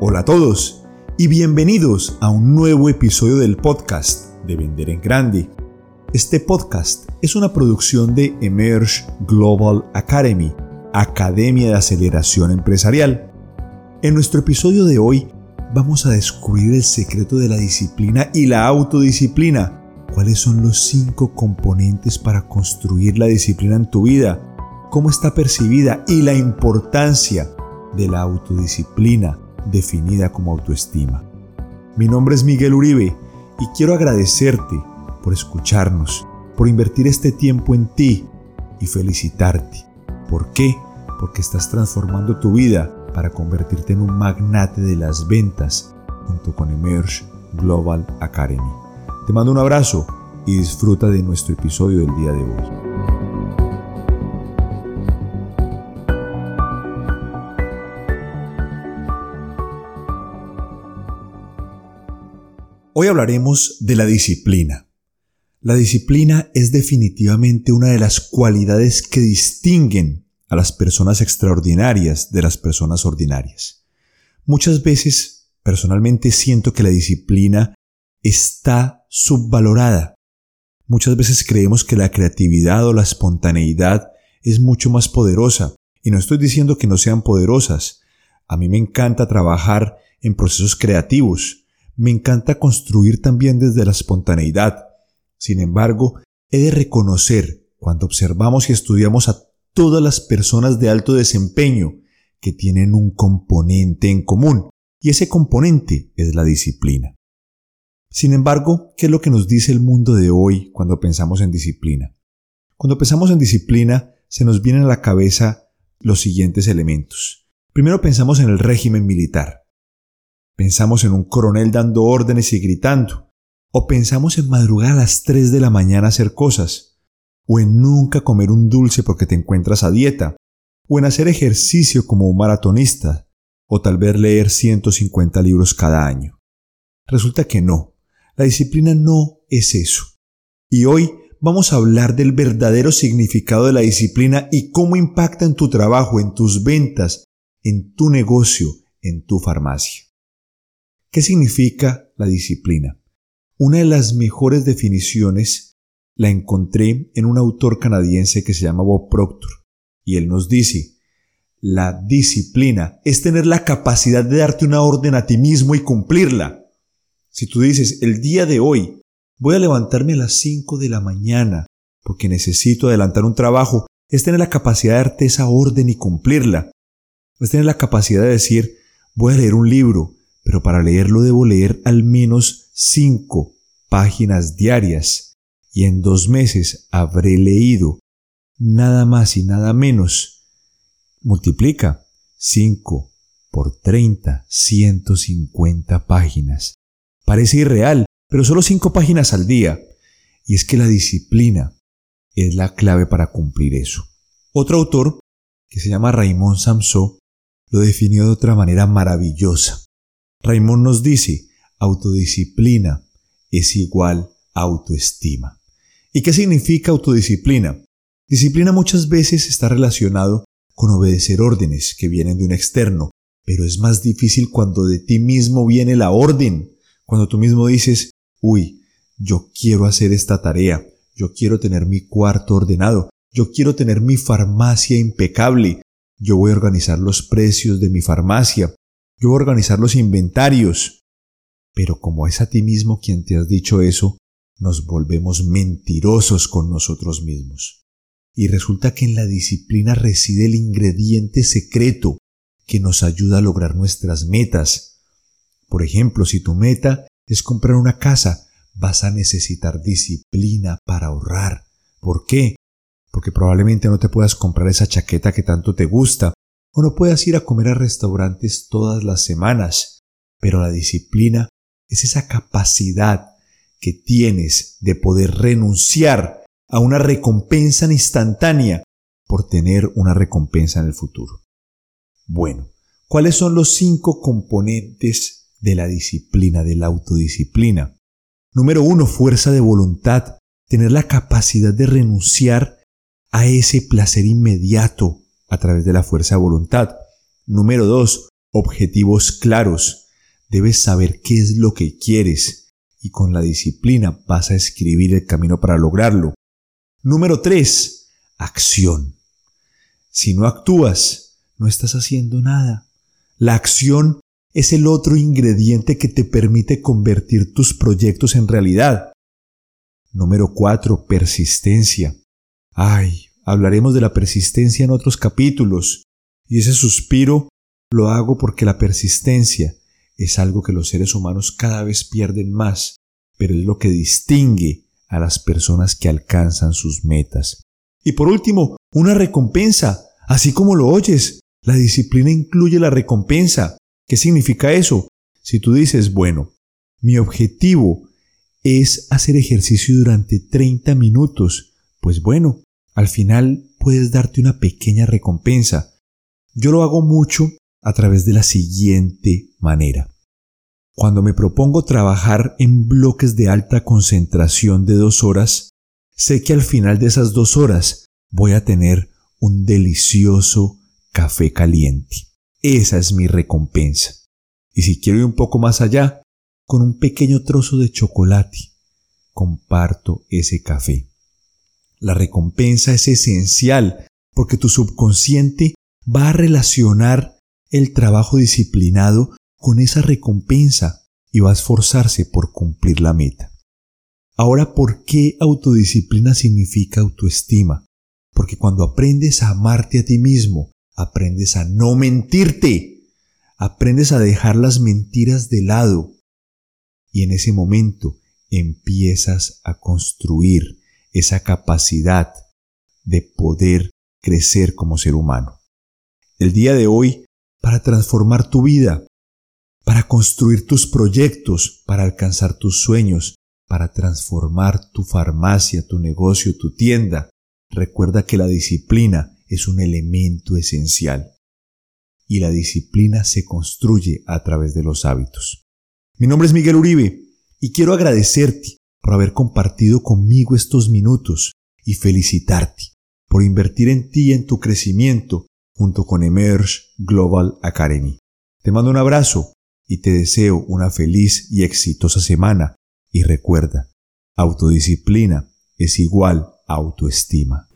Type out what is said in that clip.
Hola a todos y bienvenidos a un nuevo episodio del podcast de Vender en Grande. Este podcast es una producción de Emerge Global Academy, Academia de Aceleración Empresarial. En nuestro episodio de hoy vamos a descubrir el secreto de la disciplina y la autodisciplina. ¿Cuáles son los cinco componentes para construir la disciplina en tu vida? ¿Cómo está percibida? Y la importancia de la autodisciplina definida como autoestima. Mi nombre es Miguel Uribe y quiero agradecerte por escucharnos, por invertir este tiempo en ti y felicitarte. ¿Por qué? Porque estás transformando tu vida para convertirte en un magnate de las ventas junto con Emerge Global Academy. Te mando un abrazo y disfruta de nuestro episodio del día de hoy. Hoy hablaremos de la disciplina. La disciplina es definitivamente una de las cualidades que distinguen a las personas extraordinarias de las personas ordinarias. Muchas veces, personalmente siento que la disciplina está subvalorada. Muchas veces creemos que la creatividad o la espontaneidad es mucho más poderosa, y no estoy diciendo que no sean poderosas. A mí me encanta trabajar en procesos creativos, me encanta construir también desde la espontaneidad. Sin embargo, he de reconocer, cuando observamos y estudiamos a todas las personas de alto desempeño, que tienen un componente en común, y ese componente es la disciplina. Sin embargo, ¿qué es lo que nos dice el mundo de hoy cuando pensamos en disciplina? Cuando pensamos en disciplina, se nos vienen a la cabeza los siguientes elementos. Primero pensamos en el régimen militar. Pensamos en un coronel dando órdenes y gritando. O pensamos en madrugar a las 3 de la mañana a hacer cosas. O en nunca comer un dulce porque te encuentras a dieta. O en hacer ejercicio como un maratonista. O tal vez leer 150 libros cada año. Resulta que no. La disciplina no es eso. Y hoy vamos a hablar del verdadero significado de la disciplina y cómo impacta en tu trabajo, en tus ventas, en tu negocio, en tu farmacia. ¿Qué significa la disciplina? Una de las mejores definiciones la encontré en un autor canadiense que se llama Bob Proctor, y él nos dice, la disciplina es tener la capacidad de darte una orden a ti mismo y cumplirla. Si tú dices, el día de hoy voy a levantarme a las 5 de la mañana porque necesito adelantar un trabajo, es tener la capacidad de darte esa orden y cumplirla. Es tener la capacidad de decir, voy a leer un libro, pero para leerlo debo leer al menos cinco páginas diarias y en dos meses habré leído nada más y nada menos. Multiplica 5 por 30, 150 páginas. Parece irreal, pero solo cinco páginas al día. Y es que la disciplina es la clave para cumplir eso. Otro autor, que se llama Raymond Samson, lo definió de otra manera maravillosa. Raymond nos dice, autodisciplina es igual a autoestima. ¿Y qué significa autodisciplina? Disciplina muchas veces está relacionado con obedecer órdenes que vienen de un externo, pero es más difícil cuando de ti mismo viene la orden, cuando tú mismo dices, uy, yo quiero hacer esta tarea, yo quiero tener mi cuarto ordenado, yo quiero tener mi farmacia impecable, yo voy a organizar los precios de mi farmacia, yo voy a organizar los inventarios. Pero como es a ti mismo quien te has dicho eso, nos volvemos mentirosos con nosotros mismos. Y resulta que en la disciplina reside el ingrediente secreto que nos ayuda a lograr nuestras metas. Por ejemplo, si tu meta es comprar una casa, vas a necesitar disciplina para ahorrar. ¿Por qué? Porque probablemente no te puedas comprar esa chaqueta que tanto te gusta, o no puedas ir a comer a restaurantes todas las semanas, pero la disciplina es esa capacidad que tienes de poder renunciar a una recompensa instantánea por tener una recompensa en el futuro. Bueno, ¿cuáles son los cinco componentes de la disciplina, de la autodisciplina? Número uno, fuerza de voluntad, tener la capacidad de renunciar a ese placer inmediato a través de la fuerza de voluntad. Número dos, objetivos claros, debes saber qué es lo que quieres y con la disciplina vas a escribir el camino para lograrlo. Número 3. Acción. Si no actúas, no estás haciendo nada. La acción es el otro ingrediente que te permite convertir tus proyectos en realidad. Número 4. Persistencia. Ay, hablaremos de la persistencia en otros capítulos, y ese suspiro lo hago porque la persistencia es algo que los seres humanos cada vez pierden más, pero es lo que distingue a las personas que alcanzan sus metas. Y por último, una recompensa, así como lo oyes. La disciplina incluye la recompensa. ¿Qué significa eso? Si tú dices, bueno, mi objetivo es hacer ejercicio durante 30 minutos, pues bueno, al final puedes darte una pequeña recompensa. Yo lo hago mucho a través de la siguiente manera. Cuando me propongo trabajar en bloques de alta concentración de dos horas, sé que al final de esas dos horas voy a tener un delicioso café caliente. Esa es mi recompensa. Y si quiero ir un poco más allá, con un pequeño trozo de chocolate, comparto ese café. La recompensa es esencial porque tu subconsciente va a relacionar el trabajo disciplinado con esa recompensa y va a esforzarse por cumplir la meta. Ahora, ¿por qué autodisciplina significa autoestima? Porque cuando aprendes a amarte a ti mismo, aprendes a no mentirte, aprendes a dejar las mentiras de lado y en ese momento empiezas a construir esa capacidad de poder crecer como ser humano. El día de hoy, para transformar tu vida, para construir tus proyectos, para alcanzar tus sueños, para transformar tu farmacia, tu negocio, tu tienda, recuerda que la disciplina es un elemento esencial. Y la disciplina se construye a través de los hábitos. Mi nombre es Miguel Uribe y quiero agradecerte por haber compartido conmigo estos minutos y felicitarte por invertir en ti y en tu crecimiento junto con Emerge Global Academy. Te mando un abrazo y te deseo una feliz y exitosa semana y recuerda, autodisciplina es igual a autoestima.